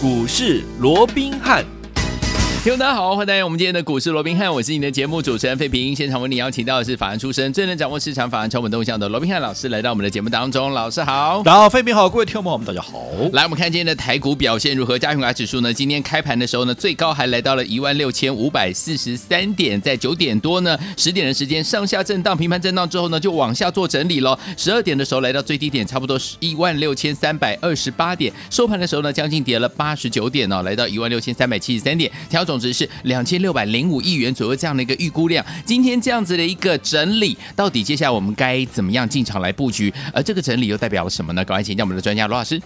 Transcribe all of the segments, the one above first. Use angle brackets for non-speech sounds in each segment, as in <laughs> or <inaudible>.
股市罗宾汉。听众大家好，欢迎来到我们今天的股市罗宾汉，我是你的节目主持人费平。现场为你邀请到的是法案出身、最能掌握市场法案成本动向的罗宾汉老师，来到我们的节目当中。老师好，大家好，费平好，各位听众朋友们大家好。来，我们看今天的台股表现如何？加权指数呢？今天开盘的时候呢，最高还来到了一万六千五百四十三点，在九点多呢，十点的时间上下震荡，平盘震荡之后呢，就往下做整理了。十二点的时候来到最低点，差不多是一万六千三百二十八点，收盘的时候呢，将近跌了八十九点哦，来到一万六千三百七十三点，成交值是两千六百零五亿元左右这样的一个预估量，今天这样子的一个整理，到底接下来我们该怎么样进场来布局？而这个整理又代表了什么呢？赶快请教我们的专家罗老师。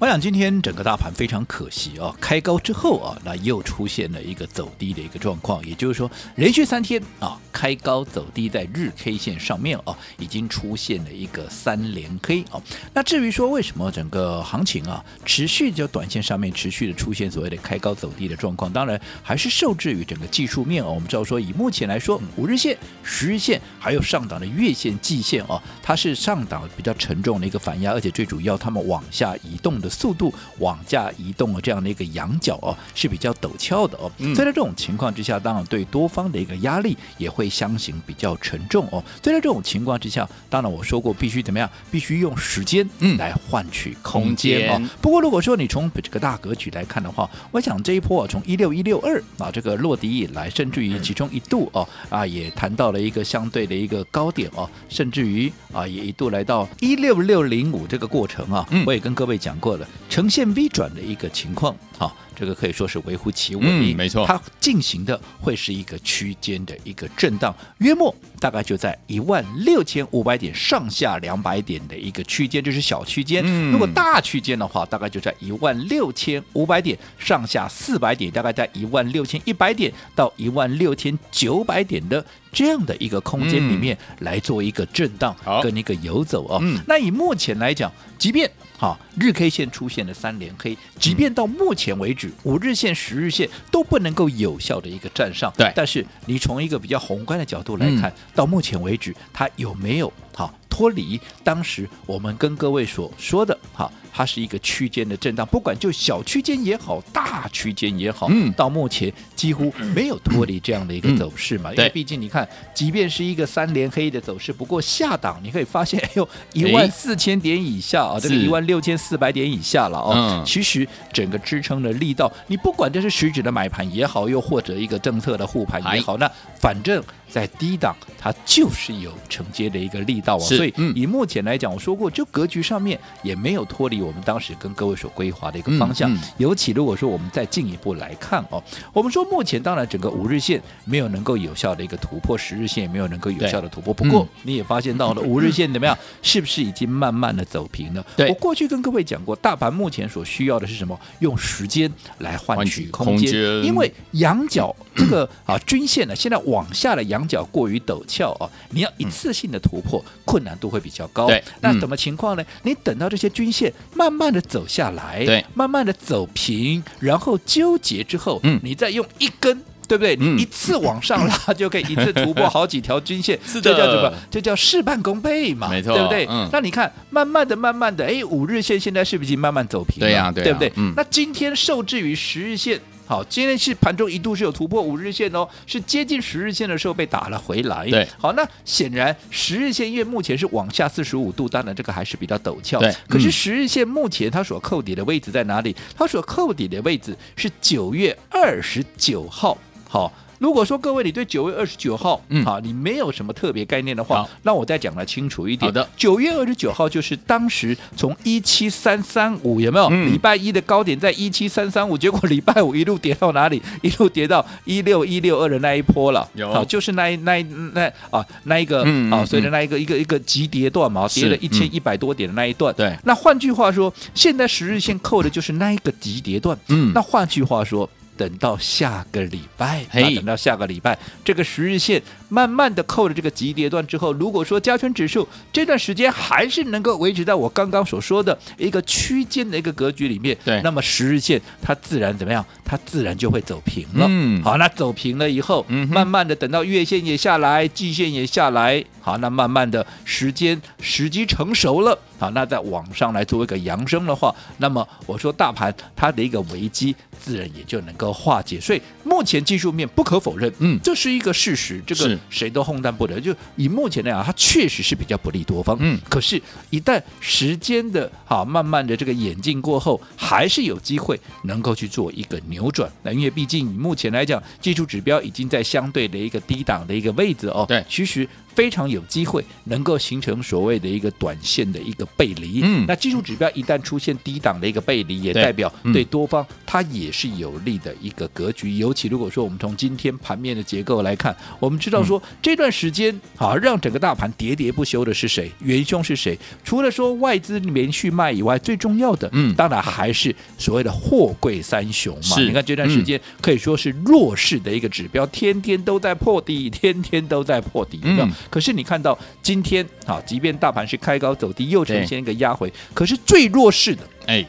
我想今天整个大盘非常可惜啊，开高之后啊，那又出现了一个走低的一个状况，也就是说连续三天啊开高走低，在日 K 线上面哦已经出现了一个三连 K 哦。那至于说为什么整个行情啊持续就短线上面持续的出现所谓的开高走低的状况，当然还是受制于整个技术面哦。我们知道说以目前来说，五日线、十日线还有上档的月线、季线哦，它是上档比较沉重的一个反压，而且最主要它们往下移动的。速度往下移动的这样的一个仰角哦，是比较陡峭的哦。所以在这种情况之下，当然对多方的一个压力也会相形比较沉重哦。所以在这种情况之下，当然我说过必须怎么样，必须用时间嗯来换取空间哦。不过如果说你从这个大格局来看的话，我想这一波啊，从一六一六二啊这个落底以来，甚至于其中一度哦啊也谈到了一个相对的一个高点哦，甚至于啊也一度来到一六六零五这个过程啊，我也跟各位讲过了。呈现 V 转的一个情况，好，这个可以说是微乎其微，嗯，没错，它进行的会是一个区间的一个震荡，约莫大概就在一万六千五百点上下两百点的一个区间，这是小区间。嗯，如果大区间的话，大概就在一万六千五百点上下四百点，大概在一万六千一百点到一万六千九百点的这样的一个空间里面来做一个震荡跟一个游走哦。嗯，那以目前来讲，即便好，日 K 线出现了三连黑，即便到目前为止，五日线、十日线都不能够有效的一个站上。对，但是你从一个比较宏观的角度来看，到目前为止，它有没有好脱离当时我们跟各位所说的好？它是一个区间的震荡，不管就小区间也好，大区间也好，嗯，到目前几乎没有脱离这样的一个走势嘛。嗯、因为毕竟你看，即便是一个三连黑的走势，不过下档你可以发现，哎呦，<laughs> 一万四千点以下啊，这个一万六千四百点以下了哦。嗯、其实整个支撑的力道，你不管这是实质的买盘也好，又或者一个政策的护盘也好，那反正。在低档，它就是有承接的一个力道啊，所以以目前来讲，我说过，就格局上面也没有脱离我们当时跟各位所规划的一个方向。尤其如果说我们再进一步来看哦，我们说目前当然整个五日线没有能够有效的一个突破，十日线也没有能够有效的突破。不过你也发现到了五日线怎么样？<laughs> 是不是已经慢慢的走平了？我过去跟各位讲过，大盘目前所需要的是什么？用时间来换取空间，因为羊角这个啊均线呢，现在往下的仰。仰角过于陡峭啊，你要一次性的突破，困难度会比较高。对，那什么情况呢？你等到这些均线慢慢的走下来，对，慢慢的走平，然后纠结之后，嗯，你再用一根，对不对？你一次往上拉，<laughs> 就可以一次突破好几条均线，<laughs> 这叫什么？这叫事半功倍嘛，没错，对不对？嗯，那你看，慢慢的、慢慢的，哎，五日线现在是不是已经慢慢走平了？对呀，对不对？嗯，那今天受制于十日线。好，今天是盘中一度是有突破五日线哦，是接近十日线的时候被打了回来。对，好，那显然十日线因为目前是往下四十五度，当然这个还是比较陡峭。对，可是十日线目前它所扣底的位置在哪里？它所扣底的位置是九月二十九号。好。如果说各位你对九月二十九号，嗯，好，你没有什么特别概念的话，那我再讲的清楚一点。好的，九月二十九号就是当时从一七三三五有没有？礼拜一的高点在一七三三五，结果礼拜五一路跌到哪里？<laughs> 一路跌到一六一六二的那一波了。有，好，就是那一那一那啊那一个啊，所以的那一个一个一个急跌段嘛，跌了一千一百多点的那一段。对，那换句话说，现在十日线扣的就是那一个急跌段。嗯，那换句话说。等到下个礼拜，等到下个礼拜，这个十日线慢慢的扣了这个急跌段之后，如果说加权指数这段时间还是能够维持在我刚刚所说的一个区间的一个格局里面，对，那么十日线它自然怎么样？它自然就会走平了。嗯，好，那走平了以后，嗯，慢慢的等到月线也下来，季线也下来，好，那慢慢的时间时机成熟了，好，那再往上来做一个扬升的话，那么我说大盘它的一个危机自然也就能够化解。所以目前技术面不可否认，嗯，这是一个事实，这个谁都烘担不得。就以目前来讲，它确实是比较不利多方，嗯，可是，一旦时间的好慢慢的这个演进过后，还是有机会能够去做一个扭转。那因为毕竟以目前来讲，技术指标已经在相对的一个低档的一个位置哦，对，其实。非常有机会能够形成所谓的一个短线的一个背离。嗯，那技术指标一旦出现低档的一个背离，也代表对多方它也是有利的一个格局。尤其如果说我们从今天盘面的结构来看，我们知道说这段时间啊，让整个大盘喋喋不休的是谁？元凶是谁？除了说外资连续卖以外，最重要的，嗯，当然还是所谓的货柜三雄嘛。你看这段时间可以说是弱势的一个指标，天天都在破底，天天都在破底。嗯。可是你看到今天啊，即便大盘是开高走低，又呈现一个压回，可是最弱势的哎。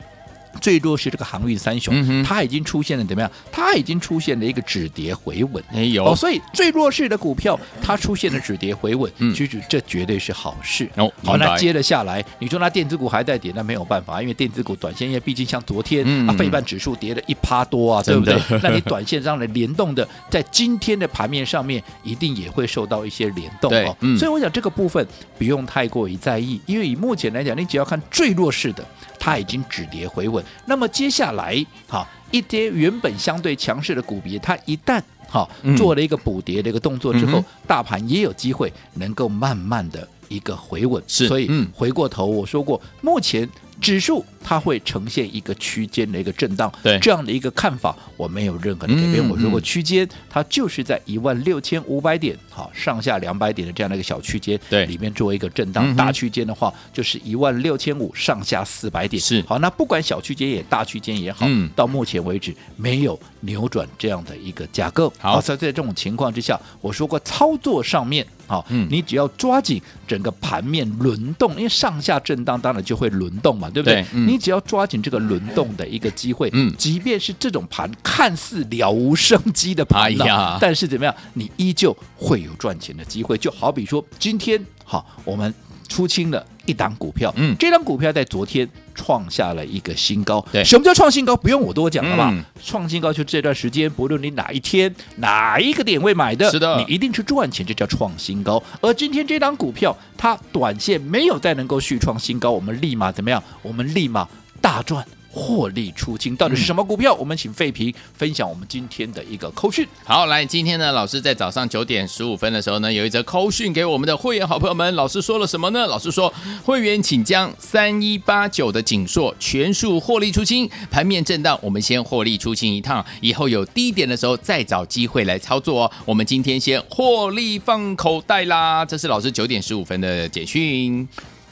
最弱是这个航运三雄，嗯，它已经出现了怎么样？它已经出现了一个止跌回稳，哎有，哦，所以最弱势的股票它出现了止跌回稳，嗯，其实这绝对是好事。哦，好，那接着下来，你说那电子股还在跌，那没有办法，因为电子股短线，因为毕竟像昨天，嗯，啊，费半指数跌了一趴多啊，对不对？<laughs> 那你短线上的联动的，在今天的盘面上面，一定也会受到一些联动哦。嗯，所以我想这个部分不用太过于在意，因为以目前来讲，你只要看最弱势的。它已经止跌回稳，那么接下来，哈，一跌原本相对强势的股别，它一旦哈做了一个补跌的一个动作之后，嗯、大盘也有机会能够慢慢的一个回稳。是，所以回过头我说过，目前。指数它会呈现一个区间的一个震荡，对这样的一个看法，我没有任何的改变。我如果区间它就是在一万六千五百点，好上下两百点的这样的一个小区间，对里面作为一个震荡。大区间的话就是一万六千五上下四百点，是好。那不管小区间也大区间也好，到目前为止没有扭转这样的一个架构。好，所以在这种情况之下，我说过操作上面。好，你只要抓紧整个盘面轮动，因为上下震荡当然就会轮动嘛，对不对？对嗯、你只要抓紧这个轮动的一个机会，嗯，即便是这种盘看似了无生机的盘，但是怎么样，你依旧会有赚钱的机会。就好比说今天，好，我们。出清了一档股票，嗯，这档股票在昨天创下了一个新高。对，什么叫创新高？不用我多讲了吧？嗯、创新高就这段时间，不论你哪一天哪一个点位买的，是的，你一定是赚钱，这叫创新高。而今天这档股票，它短线没有再能够续创新高，我们立马怎么样？我们立马大赚。获利出清到底是什么股票？我们请费平分享我们今天的一个扣讯。好，来，今天呢，老师在早上九点十五分的时候呢，有一则扣讯给我们的会员好朋友们。老师说了什么呢？老师说，会员请将三一八九的锦硕全数获利出清。盘面震荡，我们先获利出清一趟，以后有低点的时候再找机会来操作哦。我们今天先获利放口袋啦。这是老师九点十五分的简讯。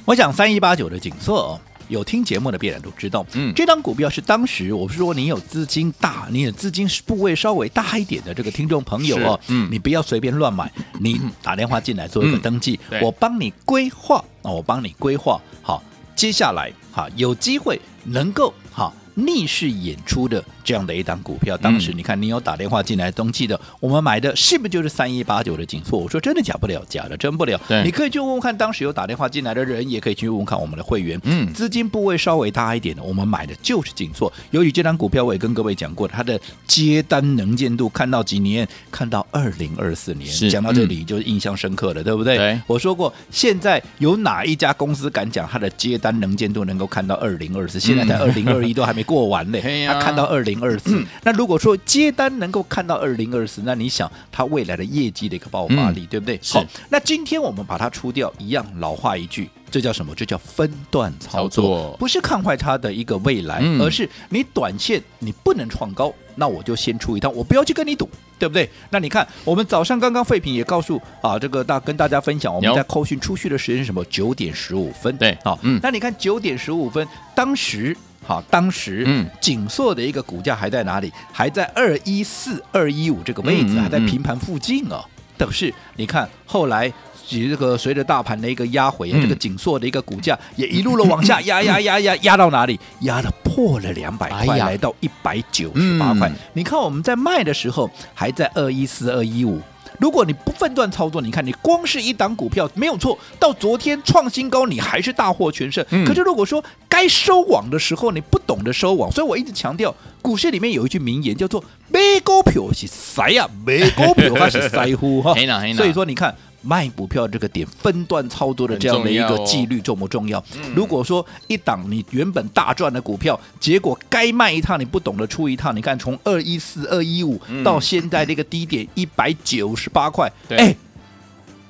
我讲三一八九的景硕哦。有听节目的必然都知道，嗯，这张股票是当时我是说你有资金大，你的资金是部位稍微大一点的这个听众朋友哦，嗯，你不要随便乱买，你打电话进来做一个登记，嗯、我帮你规划，我帮你规划好，接下来哈有机会能够哈逆势演出的。这样的一档股票，当时你看你有打电话进来登记的，我们买的是不是就是三一八九的景硕？我说真的假不了，假的真不了。你可以去问问看，当时有打电话进来的人，也可以去问问看我们的会员。嗯，资金部位稍微大一点的，我们买的就是景硕。由于这张股票，我也跟各位讲过，它的接单能见度看到几年？看到二零二四年。讲到这里就印象深刻了，对不对？对。我说过，现在有哪一家公司敢讲它的接单能见度能够看到二零二四？现在才二零二一都还没过完嘞，他看到二零。二四，那如果说接单能够看到二零二四，那你想它未来的业绩的一个爆发力，嗯、对不对？好，那今天我们把它出掉，一样老话一句，这叫什么？这叫分段操作，操作不是看坏它的一个未来，嗯、而是你短线你不能创高，那我就先出一趟，我不要去跟你赌，对不对？那你看，我们早上刚刚废品也告诉啊，这个大跟大家分享，我们在扣讯出去的时间是什么？九点十五分，对，好，嗯，那你看九点十五分，当时。好，当时嗯，景硕的一个股价还在哪里？还在二一四、二一五这个位置，还在平盘附近哦。但是你看后来。这个随着大盘的一个压回，这个景硕的一个股价也一路的往下 <laughs> 压压压压压到哪里？压了破了两百块，来到一百九十八块。你看我们在卖的时候还在二一四二一五。如果你不分段操作，你看你光是一档股票没有错，到昨天创新高，你还是大获全胜。可是如果说该收网的时候，你不懂得收网，所以我一直强调，股市里面有一句名言叫做“没股票是塞呀，买股票它是塞乎哈”。<laughs> 所以说你看。卖股票这个点分段操作的这样的一个纪律重不重要？重要哦、如果说一档你原本大赚的股票，结果该卖一趟你不懂得出一趟，你看从二一四二一五到现在这个低点一百九十八块，哎。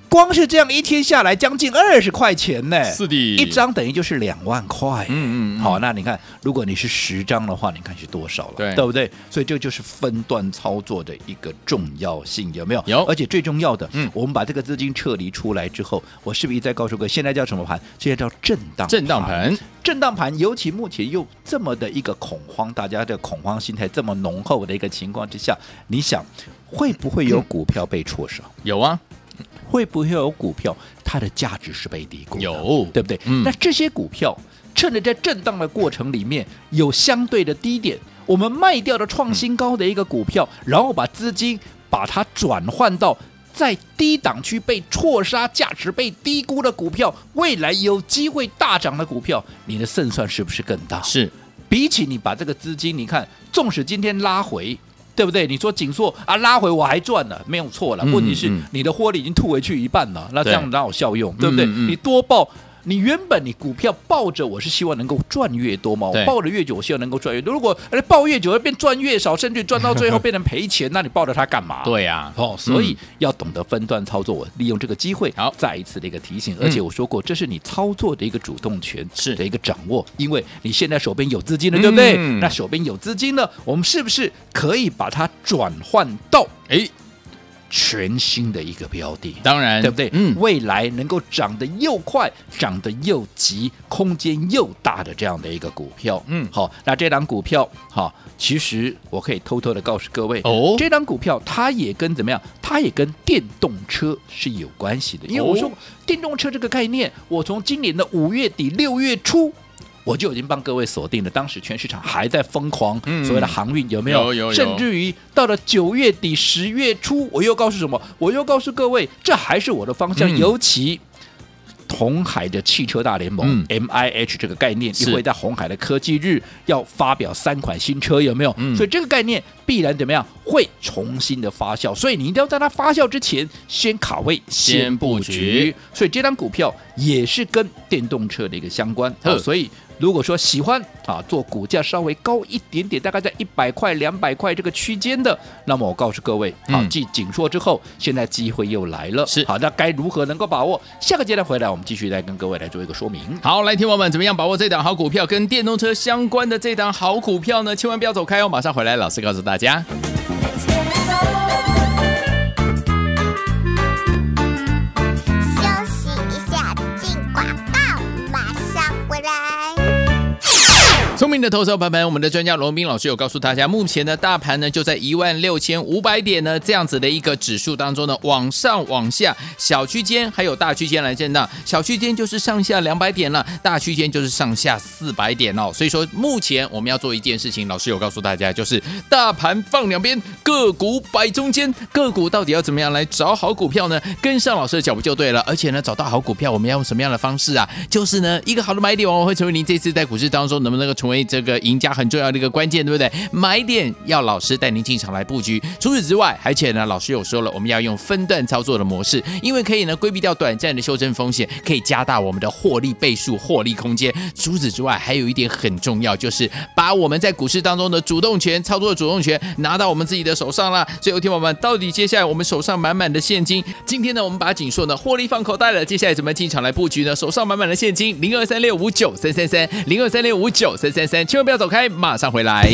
光是这样一天下来，将近二十块钱呢，是的，一张等于就是两万块。嗯，嗯嗯，好，那你看，如果你是十张的话，你看是多少了？对，对不对？所以这就是分段操作的一个重要性，有没有？有。而且最重要的，嗯，我们把这个资金撤离出来之后，我是不是一再告诉各位，现在叫什么盘？现在叫震荡震荡盘。震荡盘，尤其目前又这么的一个恐慌，大家的恐慌心态这么浓厚的一个情况之下，你想会不会有股票被错杀？有啊。会不会有股票，它的价值是被低估？有，对不对？嗯。那这些股票趁着在震荡的过程里面有相对的低点，我们卖掉的创新高的一个股票，嗯、然后把资金把它转换到在低档区被错杀、价值被低估的股票，未来有机会大涨的股票，你的胜算是不是更大？是。比起你把这个资金，你看，纵使今天拉回。对不对？你说紧缩啊，拉回我还赚了，没有错了。问题是你的获利已经吐回去一半了，那这样哪有效用？对不对？你多报。你原本你股票抱着，我是希望能够赚越多嘛，我抱着越久，我希望能够赚越多。如果抱越久，会变赚越少，甚至赚到最后变成赔钱，那你抱着它干嘛？对呀、啊，哦，所以要懂得分段操作。我利用这个机会，好，再一次的一个提醒。而且我说过，这是你操作的一个主动权，是的一个掌握。因为你现在手边有资金了，对不对？嗯、那手边有资金了，我们是不是可以把它转换到哎？全新的一个标的，当然，对不对？嗯，未来能够涨得又快、涨得又急、空间又大的这样的一个股票，嗯，好，那这档股票，好，其实我可以偷偷的告诉各位，哦，这档股票它也跟怎么样？它也跟电动车是有关系的，因为我说电动车这个概念，我从今年的五月底六月初。我就已经帮各位锁定了，当时全市场还在疯狂所谓的航运有没有？有有有。甚至于到了九月底十月初，我又告诉什么？我又告诉各位，这还是我的方向。尤其红海的汽车大联盟 M I H 这个概念，也会在红海的科技日要发表三款新车，有没有？所以这个概念必然怎么样？会重新的发酵。所以你一定要在它发酵之前先卡位、先布局。所以这张股票也是跟电动车的一个相关。所以。如果说喜欢啊，做股价稍微高一点点，大概在一百块、两百块这个区间的，那么我告诉各位，啊，继景硕之后，现在机会又来了。是，好，那该如何能够把握？下个阶段回来，我们继续来跟各位来做一个说明。好，来，听友们，怎么样把握这档好股票？跟电动车相关的这档好股票呢？千万不要走开哦，马上回来，老师告诉大家。聪明的投资者朋友们，我们的专家罗斌老师有告诉大家，目前呢大盘呢就在一万六千五百点呢这样子的一个指数当中呢，往上往下小区间还有大区间来震荡，小区间就是上下两百点了，大区间就是上下四百点哦。所以说目前我们要做一件事情，老师有告诉大家，就是大盘放两边，个股摆中间，个股到底要怎么样来找好股票呢？跟上老师的脚步就对了。而且呢，找到好股票，我们要用什么样的方式啊？就是呢，一个好的买点往往会成为您这次在股市当中能不能够成为这个赢家很重要的一个关键，对不对？买点要老师带您进场来布局。除此之外，而且呢，老师有说了，我们要用分段操作的模式，因为可以呢规避掉短暂的修正风险，可以加大我们的获利倍数、获利空间。除此之外，还有一点很重要，就是把我们在股市当中的主动权、操作的主动权拿到我们自己的手上了。所以，有听友们，到底接下来我们手上满满的现金，今天呢，我们把景硕呢获利放口袋了。接下来怎么进场来布局呢？手上满满的现金，零二三六五九三三三，零二三六五九三三三。千万不要走开，马上回来。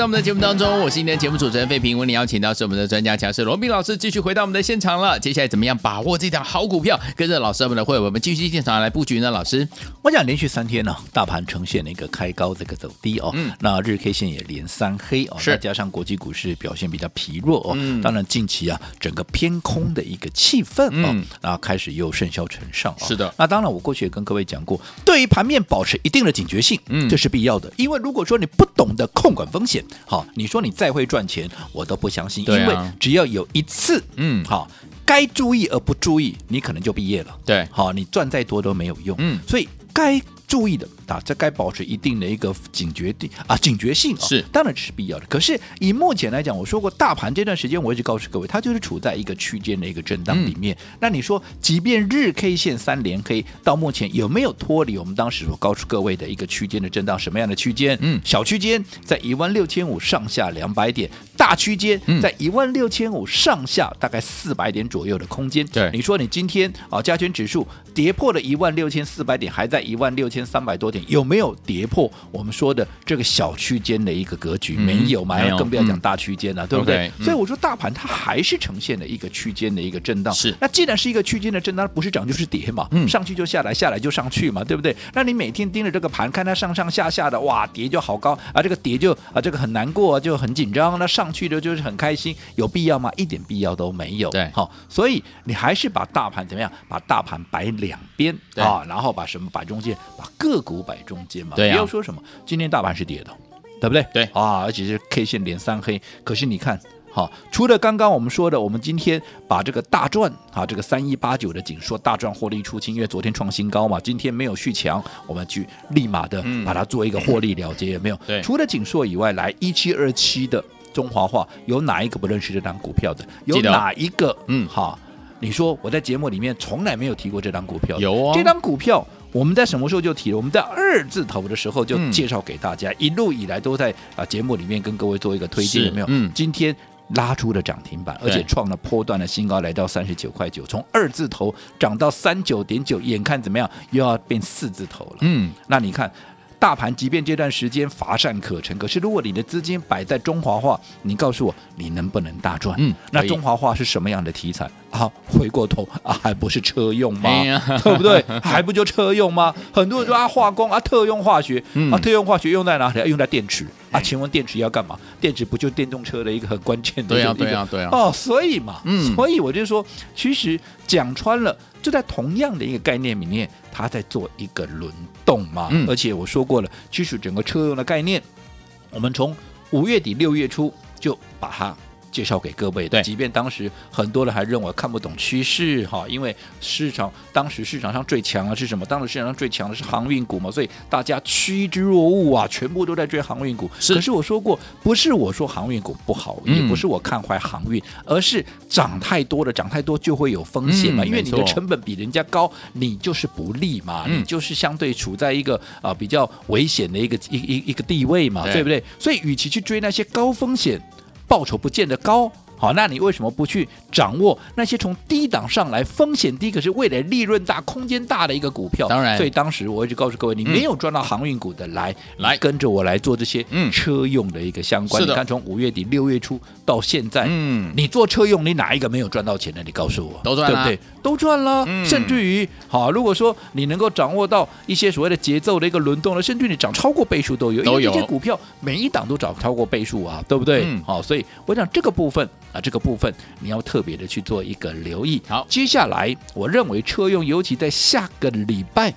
到我们的节目当中，我是今天的节目主持人费平。为你邀请到是我们的专家强势罗宾老师，继续回到我们的现场了。接下来怎么样把握这档好股票？跟着老师我们的会，我们继续现场来布局呢？老师，我讲连续三天呢、啊，大盘呈现了一个开高这个走低哦，嗯，那日 K 线也连三黑哦，再加上国际股市表现比较疲弱哦，嗯，当然近期啊，整个偏空的一个气氛哦，嗯，然后开始又甚嚣尘上、哦，是的。那当然，我过去也跟各位讲过，对于盘面保持一定的警觉性，嗯，这是必要的，因为如果说你不懂得控管风险，好，你说你再会赚钱，我都不相信，因为只要有一次，嗯，好，该注意而不注意，你可能就毕业了，对，好，你赚再多都没有用，嗯，所以该注意的。啊，这该保持一定的一个警觉地啊，警觉性、哦、是当然是必要的。可是以目前来讲，我说过，大盘这段时间我一直告诉各位，它就是处在一个区间的一个震荡里面。嗯、那你说，即便日 K 线三连 K 到目前有没有脱离我们当时所告诉各位的一个区间的震荡？什么样的区间？嗯，小区间在一万六千五上下两百点，大区间在一万六千五上下大概四百点左右的空间。对，你说你今天啊，加权指数跌破了一万六千四百点，还在一万六千三百多点。有没有跌破我们说的这个小区间的一个格局？嗯、没有嘛？更不要讲大区间了，嗯、对不对？Okay, 所以我说大盘它还是呈现了一个区间的一个震荡。是，那既然是一个区间的震荡，不是涨就是跌嘛？嗯、上去就下来，下来就上去嘛，对不对？那你每天盯着这个盘，看它上上下下的，哇，跌就好高啊，这个跌就啊，这个很难过，就很紧张。那上去的就是很开心，有必要吗？一点必要都没有。对，好，所以你还是把大盘怎么样？把大盘摆两边啊，然后把什么摆中间？把个股。摆中间嘛，不要说什么，今天大盘是跌的，对不对？对啊，而且是 K 线连三黑。可是你看，好，除了刚刚我们说的，我们今天把这个大赚啊，这个三一八九的景硕大赚获利出清，因为昨天创新高嘛，今天没有续强，我们去立马的把它做一个获利了结，有 <laughs> 没有？对。除了景硕以外，来一七二七的中华化，有哪一个不认识这张股票的？有哪一个？嗯，哈，你说我在节目里面从来没有提过这张股票，有啊，这张股票。我们在什么时候就提了？我们在二字头的时候就介绍给大家，嗯、一路以来都在啊节目里面跟各位做一个推荐，有没有？嗯，今天拉出了涨停板，而且创了波段的新高，来到三十九块九，从二字头涨到三九点九，眼看怎么样又要变四字头了？嗯，那你看。大盘即便这段时间乏善可陈，可是如果你的资金摆在中华化，你告诉我你能不能大赚？嗯，那中华化是什么样的题材啊？回过头啊，还不是车用吗？哎、<laughs> 对不对？还不就车用吗？很多人说啊，化工啊，特用化学、嗯、啊，特用化学用在哪里？要用在电池啊？请问电池要干嘛？电池不就电动车的一个很关键的？对呀、啊，对呀、啊，对呀。哦，所以嘛，嗯，所以我就说，其实讲穿了。就在同样的一个概念里面，它在做一个轮动嘛。嗯、而且我说过了，其实整个车用的概念，我们从五月底六月初就把它。介绍给各位的，即便当时很多人还认为看不懂趋势哈，因为市场当时市场上最强的是什么？当时市场上最强的是航运股嘛，所以大家趋之若鹜啊，全部都在追航运股。是可是我说过，不是我说航运股不好，嗯、也不是我看坏航运，而是涨太多了，涨太多就会有风险嘛，嗯、因为你的成本比人家高，你就是不利嘛，嗯、你就是相对处在一个啊、呃、比较危险的一个一一一个地位嘛，对，对不对？所以与其去追那些高风险。报酬不见得高。好，那你为什么不去掌握那些从低档上来、风险低，可是未来利润大、空间大的一个股票？当然，所以当时我一直告诉各位，你没有赚到航运股的，来来跟着我来做这些车用的一个相关。你看，从五月底六月初到现在，嗯，你做车用，你哪一个没有赚到钱的？你告诉我，都赚了，对不对？都赚了，甚至于，好，如果说你能够掌握到一些所谓的节奏的一个轮动了，甚至你涨超过倍数都有，因为这些股票每一档都涨超过倍数啊，对不对？好，所以我想这个部分。啊，这个部分你要特别的去做一个留意。好，接下来我认为车用，尤其在下个礼拜。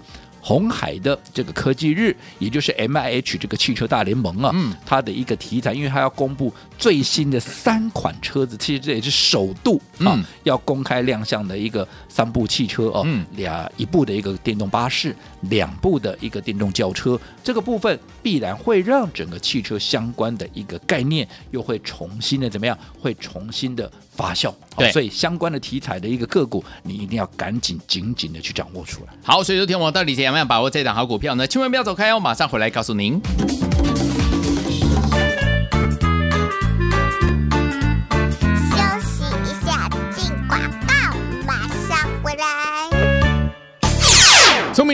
红海的这个科技日，也就是 M I H 这个汽车大联盟啊，嗯，它的一个题材，因为它要公布最新的三款车子，其实这也是首度啊，嗯、要公开亮相的一个三部汽车哦，嗯，两一部的一个电动巴士，两部的一个电动轿车，这个部分必然会让整个汽车相关的一个概念又会重新的怎么样？会重新的发酵。对，所以相关的题材的一个个股，你一定要赶紧紧紧的去掌握出来。好，所以说天王到底怎样把握这档好股票呢？千万不要走开哦，马上回来告诉您。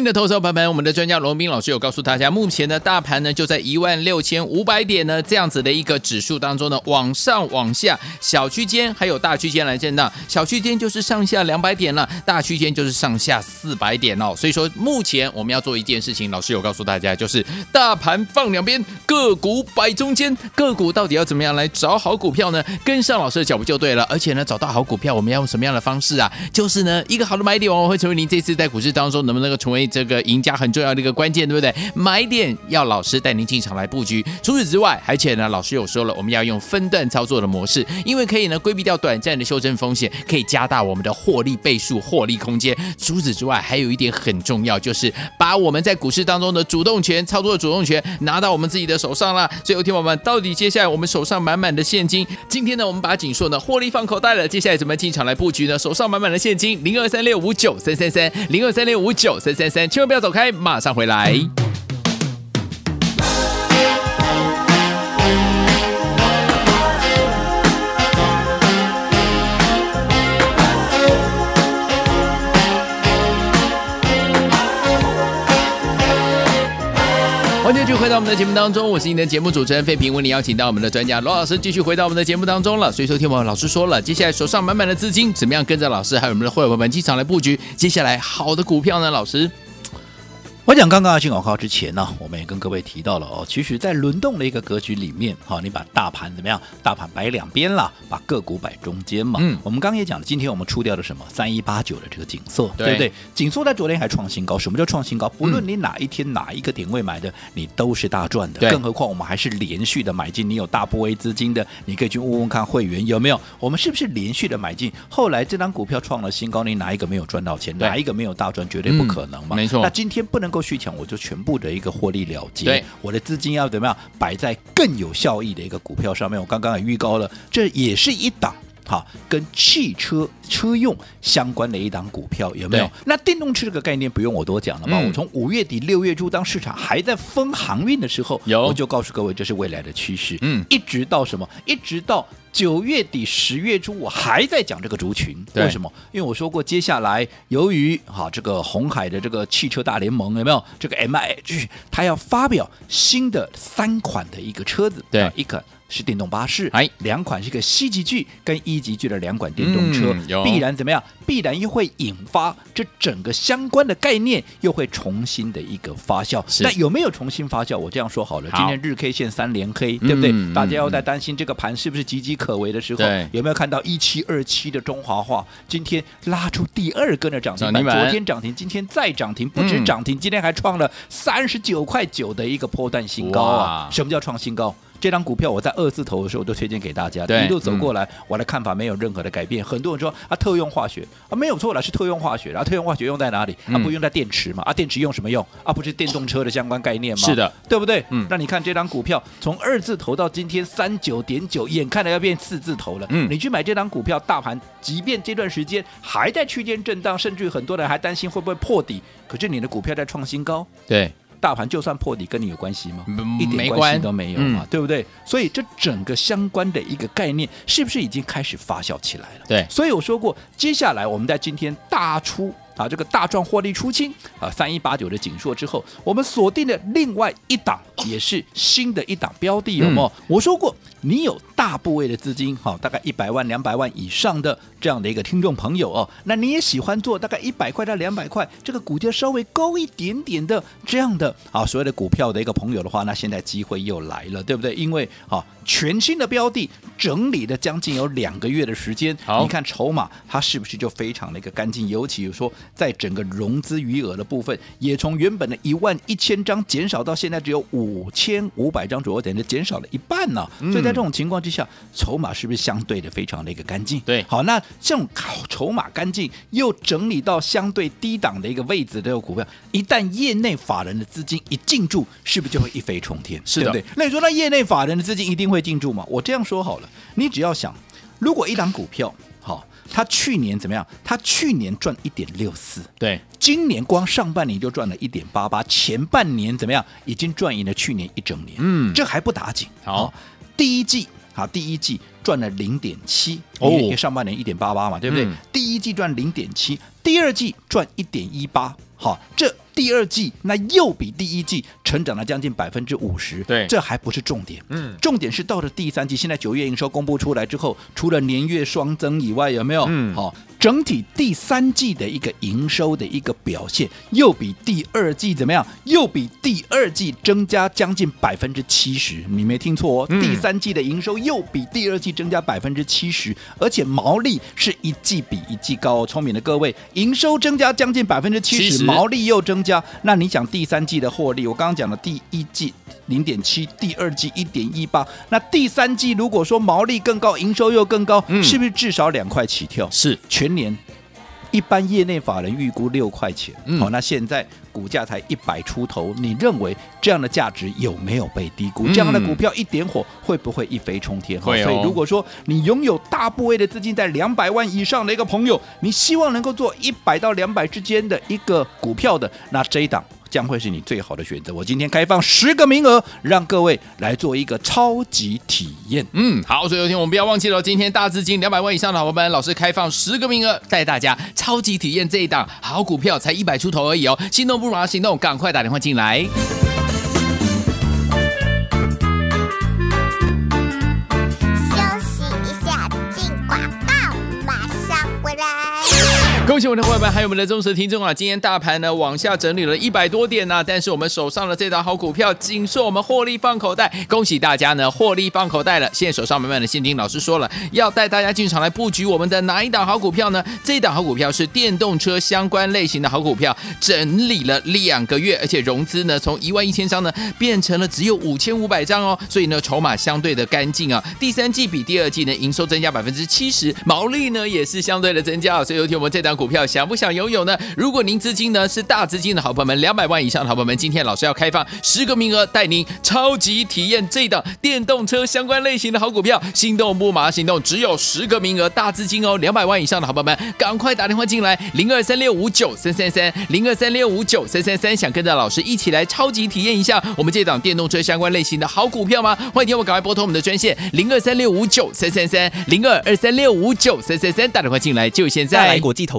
的投资朋友们，我们的专家罗宾老师有告诉大家，目前呢大盘呢就在一万六千五百点呢这样子的一个指数当中呢，往上往下，小区间还有大区间来震荡，小区间就是上下两百点了，大区间就是上下四百点哦。所以说，目前我们要做一件事情，老师有告诉大家，就是大盘放两边，个股摆中间，个股到底要怎么样来找好股票呢？跟上老师的脚步就对了。而且呢，找到好股票，我们要用什么样的方式啊？就是呢，一个好的买点往往会成为您这次在股市当中能不能够成为这这个赢家很重要的一个关键，对不对？买点要老师带您进场来布局。除此之外，而且呢，老师有说了，我们要用分段操作的模式，因为可以呢规避掉短暂的修正风险，可以加大我们的获利倍数、获利空间。除此之外，还有一点很重要，就是把我们在股市当中的主动权、操作的主动权拿到我们自己的手上了。所以，听友们，到底接下来我们手上满满的现金，今天呢，我们把景硕呢获利放口袋了。接下来怎么进场来布局呢？手上满满的现金，零二三六五九三三三，零二三六五九三三三，千万不要走开，马上回来。欢迎继续回到我们的节目当中，我是您的节目主持人费平，为您邀请到我们的专家罗老师继续回到我们的节目当中了。所以说，听我们老师说了，接下来手上满满的资金，怎么样跟着老师还有我们的会员们进场来布局？接下来好的股票呢，老师？我讲刚刚要进广告之前呢，我们也跟各位提到了哦，其实，在轮动的一个格局里面，哈，你把大盘怎么样？大盘摆两边了，把个股摆中间嘛。嗯，我们刚刚也讲了，今天我们出掉了什么？三一八九的这个景色，对不对？景硕在昨天还创新高。什么叫创新高？不论你哪一天哪一个点位买的，你都是大赚的。更何况我们还是连续的买进。你有大部位资金的，你可以去问问看会员有没有？我们是不是连续的买进？后来这张股票创了新高，你哪一个没有赚到钱？哪一个没有大赚？绝对不可能嘛。没错。那今天不能够续抢，我就全。部的一个获利了结，我的资金要怎么样摆在更有效益的一个股票上面？我刚刚也预告了，这也是一档哈，跟汽车车用相关的一档股票，有没有？那电动车这个概念不用我多讲了嘛。嗯、我从五月底六月初，当市场还在封航运的时候，有我就告诉各位，这是未来的趋势。嗯，一直到什么？一直到。九月底十月初，我还在讲这个族群，为什么？因为我说过，接下来由于哈这个红海的这个汽车大联盟有没有这个 MIH，它要发表新的三款的一个车子，对，一个。是电动巴士，哎，两款是一个 C 级距跟 E 级距的两款电动车，嗯、必然怎么样？必然又会引发这整个相关的概念又会重新的一个发酵。那有没有重新发酵？我这样说好了，好今天日 K 线三连黑，对不对？嗯、大家要在担心这个盘是不是岌岌可危的时候，有没有看到一七二七的中华化今天拉出第二根的涨停板？昨天涨停，今天再涨停，不止涨停，嗯、今天还创了三十九块九的一个波段新高啊！什么叫创新高？这张股票我在二字头的时候都推荐给大家，一路走过来，嗯、我的看法没有任何的改变。很多人说啊，特用化学啊，没有错了，是特用化学。然后特用化学用在哪里？啊，不用在电池嘛？啊，电池用什么用？啊，不是电动车的相关概念吗？是的，对不对？嗯。那你看这张股票从二字头到今天三九点九，眼看着要变四字头了。嗯。你去买这张股票，大盘即便这段时间还在区间震荡，甚至于很多人还担心会不会破底，可是你的股票在创新高。对。大盘就算破底，跟你有关系吗？一点关系都没有嘛，嗯、对不对？所以这整个相关的一个概念，是不是已经开始发酵起来了？对，所以我说过，接下来我们在今天大出啊，这个大赚获利出清啊，三一八九的紧硕之后，我们锁定的另外一档也是新的一档标的，有没有？嗯、我说过。你有大部位的资金，好，大概一百万、两百万以上的这样的一个听众朋友哦，那你也喜欢做大概一百块到两百块，这个股价稍微高一点点的这样的啊，所谓的股票的一个朋友的话，那现在机会又来了，对不对？因为啊，全新的标的整理了将近有两个月的时间，你看筹码它是不是就非常的一个干净？尤其说在整个融资余额的部分，也从原本的一万一千张减少到现在只有五千五百张左右，等于减少了一半呢、啊。嗯、所以在这种情况之下，筹码是不是相对的非常的一个干净？对，好，那这种筹码干净又整理到相对低档的一个位置的这个股票，一旦业内法人的资金一进驻，是不是就会一飞冲天？是的，对不对？那你说，那业内法人的资金一定会进驻吗？我这样说好了，你只要想，如果一档股票，好，它去年怎么样？它去年赚一点六四，对，今年光上半年就赚了一点八八，前半年怎么样？已经赚赢了去年一整年，嗯，这还不打紧，好。第一季好，第一季赚了零点七，因为上半年一点八八嘛，对不对？嗯、第一季赚零点七，第二季赚一点一八，好，这。第二季那又比第一季成长了将近百分之五十。对，这还不是重点。嗯，重点是到了第三季，现在九月营收公布出来之后，除了年月双增以外，有没有？嗯，好、哦，整体第三季的一个营收的一个表现，又比第二季怎么样？又比第二季增加将近百分之七十。你没听错哦，嗯、第三季的营收又比第二季增加百分之七十，而且毛利是一季比一季高哦。聪明的各位，营收增加将近百分之七十，毛利又增加，那你想第三季的获利？我刚刚讲的第一季零点七，第二季一点一八，那第三季如果说毛利更高，营收又更高，嗯、是不是至少两块起跳？是全年。一般业内法人预估六块钱，好、嗯哦，那现在股价才一百出头，你认为这样的价值有没有被低估？嗯、这样的股票一点火，会不会一飞冲天？会、哦、所以如果说你拥有大部位的资金在两百万以上的一个朋友，你希望能够做一百到两百之间的一个股票的，那这一档。将会是你最好的选择。我今天开放十个名额，让各位来做一个超级体验。嗯，好，所以有天我们不要忘记了，今天大资金两百万以上的伙伴们，老师开放十个名额，带大家超级体验这一档好股票，才一百出头而已哦。心动不如行动，赶快打电话进来。恭喜我们的伙伴们，还有我们的忠实听众啊！今天大盘呢往下整理了一百多点呢、但是我们手上的这档好股票，仅说我们获利放口袋。恭喜大家呢获利放口袋了！现在手上满满的现金，老师说了要带大家进场来布局我们的哪一档好股票呢？这档好股票是电动车相关类型的好股票，整理了两个月，而且融资呢从一万一千张呢变成了只有五千五百张哦，所以呢筹码相对的干净啊。第三季比第二季呢营收增加百分之七十，毛利呢也是相对的增加啊，所以有天我们这档。股票想不想拥有呢？如果您资金呢是大资金的好朋友们，两百万以上的好朋友们，今天老师要开放十个名额，带您超级体验这档电动车相关类型的好股票。心动不马上行动，只有十个名额，大资金哦，两百万以上的好朋友们，赶快打电话进来，零二三六五九三三三，零二三六五九三三三，想跟着老师一起来超级体验一下我们这档电动车相关类型的好股票吗？欢迎听我赶快拨通我们的专线零二三六五九三三三，零二二三六五九三三三，打电话进来就现在。来国际投。